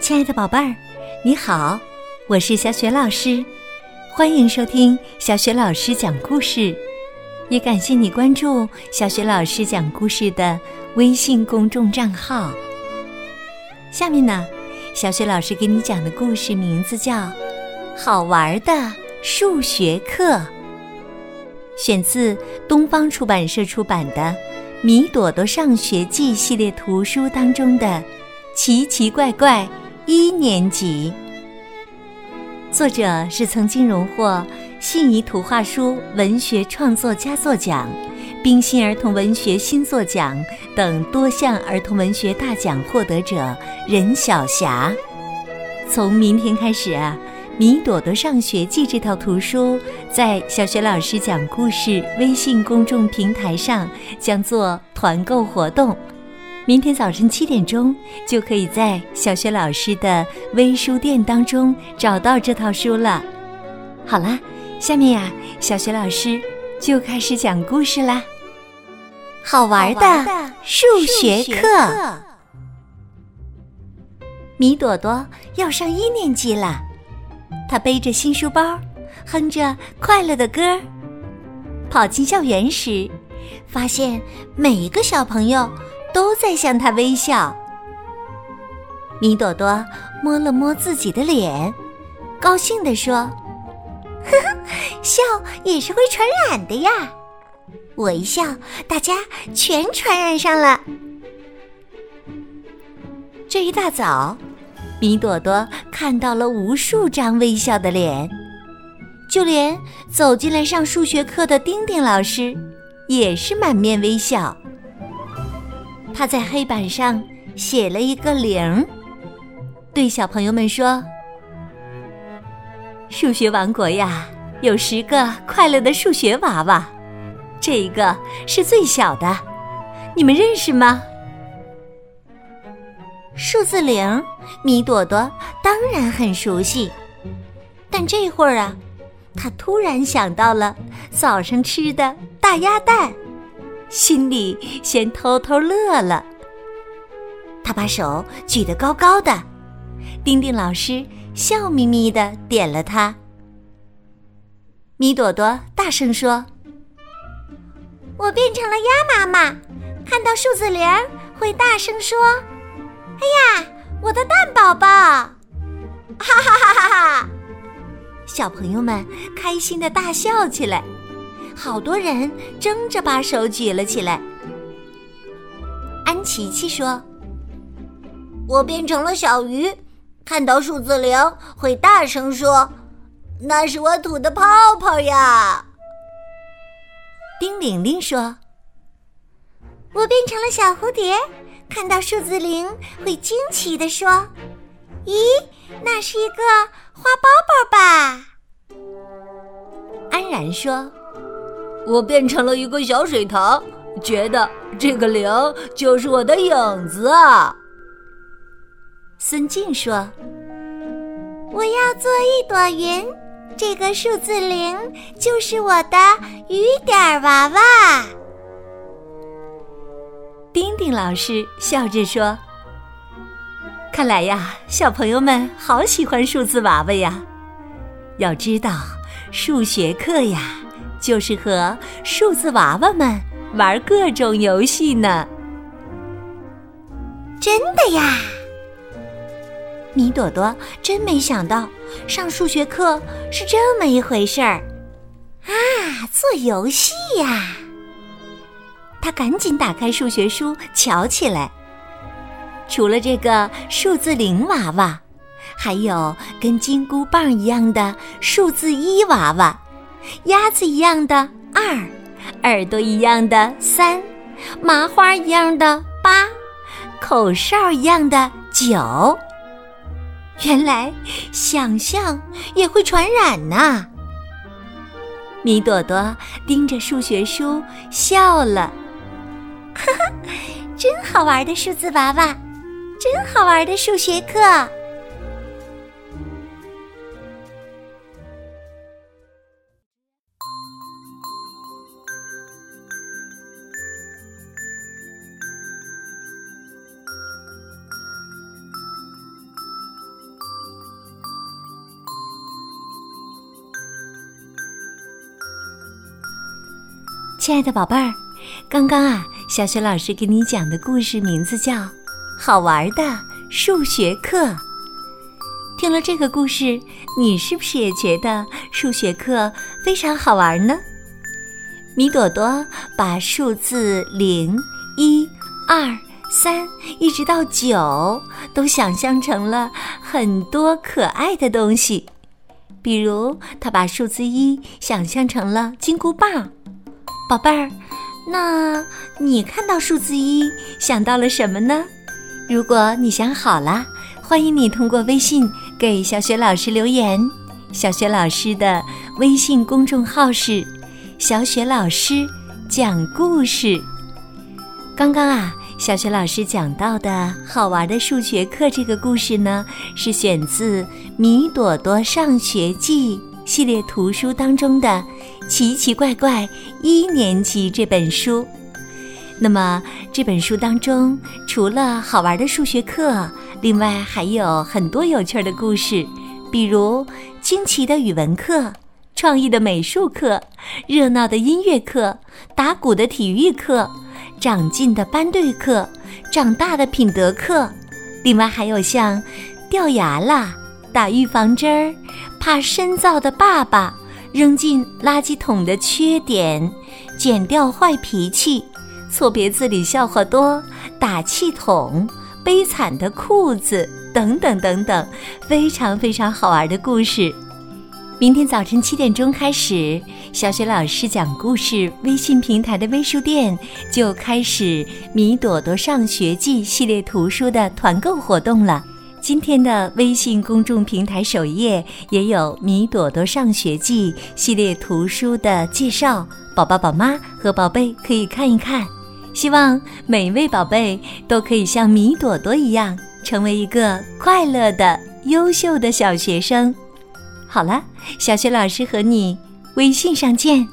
亲爱的宝贝儿，你好，我是小雪老师，欢迎收听小雪老师讲故事，也感谢你关注小雪老师讲故事的微信公众账号。下面呢，小雪老师给你讲的故事名字叫《好玩的数学课》，选自东方出版社出版的《米朵朵上学记》系列图书当中的《奇奇怪怪》。一年级，作者是曾经荣获信宜图画书文学创作佳作奖、冰心儿童文学新作奖等多项儿童文学大奖获得者任晓霞。从明天开始啊，《米朵朵上学记》这套图书在小学老师讲故事微信公众平台上将做团购活动。明天早晨七点钟就可以在小学老师的微书店当中找到这套书了。好啦，下面呀，小学老师就开始讲故事啦。好玩的数学课，米朵朵要上一年级了，她背着新书包，哼着快乐的歌，跑进校园时，发现每一个小朋友。都在向他微笑。米朵朵摸了摸自己的脸，高兴地说：“呵呵，笑也是会传染的呀！我一笑，大家全传染上了。”这一大早，米朵朵看到了无数张微笑的脸，就连走进来上数学课的丁丁老师，也是满面微笑。他在黑板上写了一个零，对小朋友们说：“数学王国呀，有十个快乐的数学娃娃，这一个是最小的，你们认识吗？”数字零，米朵朵当然很熟悉，但这会儿啊，他突然想到了早上吃的大鸭蛋。心里先偷偷乐了。他把手举得高高的，丁丁老师笑眯眯的点了他。米朵朵大声说：“我变成了鸭妈妈，看到数字零会大声说：‘哎呀，我的蛋宝宝！’哈哈哈哈哈！”小朋友们开心的大笑起来。好多人争着把手举了起来。安琪琪说：“我变成了小鱼，看到数字零会大声说，那是我吐的泡泡呀。”丁玲玲说：“我变成了小蝴蝶，看到数字零会惊奇的说，咦，那是一个花包包吧？”安然说。我变成了一个小水塘，觉得这个零就是我的影子啊。孙静说：“我要做一朵云，这个数字零就是我的雨点娃娃。”丁丁老师笑着说：“看来呀，小朋友们好喜欢数字娃娃呀。要知道，数学课呀。”就是和数字娃娃们玩各种游戏呢。真的呀！米朵朵真没想到上数学课是这么一回事儿啊！做游戏呀！他赶紧打开数学书瞧起来。除了这个数字零娃娃，还有跟金箍棒一样的数字一娃娃。鸭子一样的二，耳朵一样的三，麻花一样的八，口哨一样的九。原来想象也会传染呐！米朵朵盯着数学书笑了，哈哈，真好玩的数字娃娃，真好玩的数学课。亲爱的宝贝儿，刚刚啊，小雪老师给你讲的故事名字叫《好玩的数学课》。听了这个故事，你是不是也觉得数学课非常好玩呢？米朵朵把数字零、一、二、三一直到九都想象成了很多可爱的东西，比如她把数字一想象成了金箍棒。宝贝儿，那你看到数字一想到了什么呢？如果你想好了，欢迎你通过微信给小雪老师留言。小雪老师的微信公众号是“小雪老师讲故事”。刚刚啊，小雪老师讲到的好玩的数学课这个故事呢，是选自《米朵朵上学记》系列图书当中的。奇奇怪怪一年级这本书，那么这本书当中除了好玩的数学课，另外还有很多有趣的故事，比如惊奇的语文课、创意的美术课、热闹的音乐课、打鼓的体育课、长进的班队课、长大的品德课，另外还有像掉牙啦、打预防针儿、怕深造的爸爸。扔进垃圾桶的缺点，剪掉坏脾气，错别字里笑话多，打气筒，悲惨的裤子，等等等等，非常非常好玩的故事。明天早晨七点钟开始，小雪老师讲故事微信平台的微书店就开始《米朵朵上学记》系列图书的团购活动了。今天的微信公众平台首页也有《米朵朵上学记》系列图书的介绍，宝宝、宝妈和宝贝可以看一看。希望每位宝贝都可以像米朵朵一样，成为一个快乐的、优秀的小学生。好了，小学老师和你微信上见。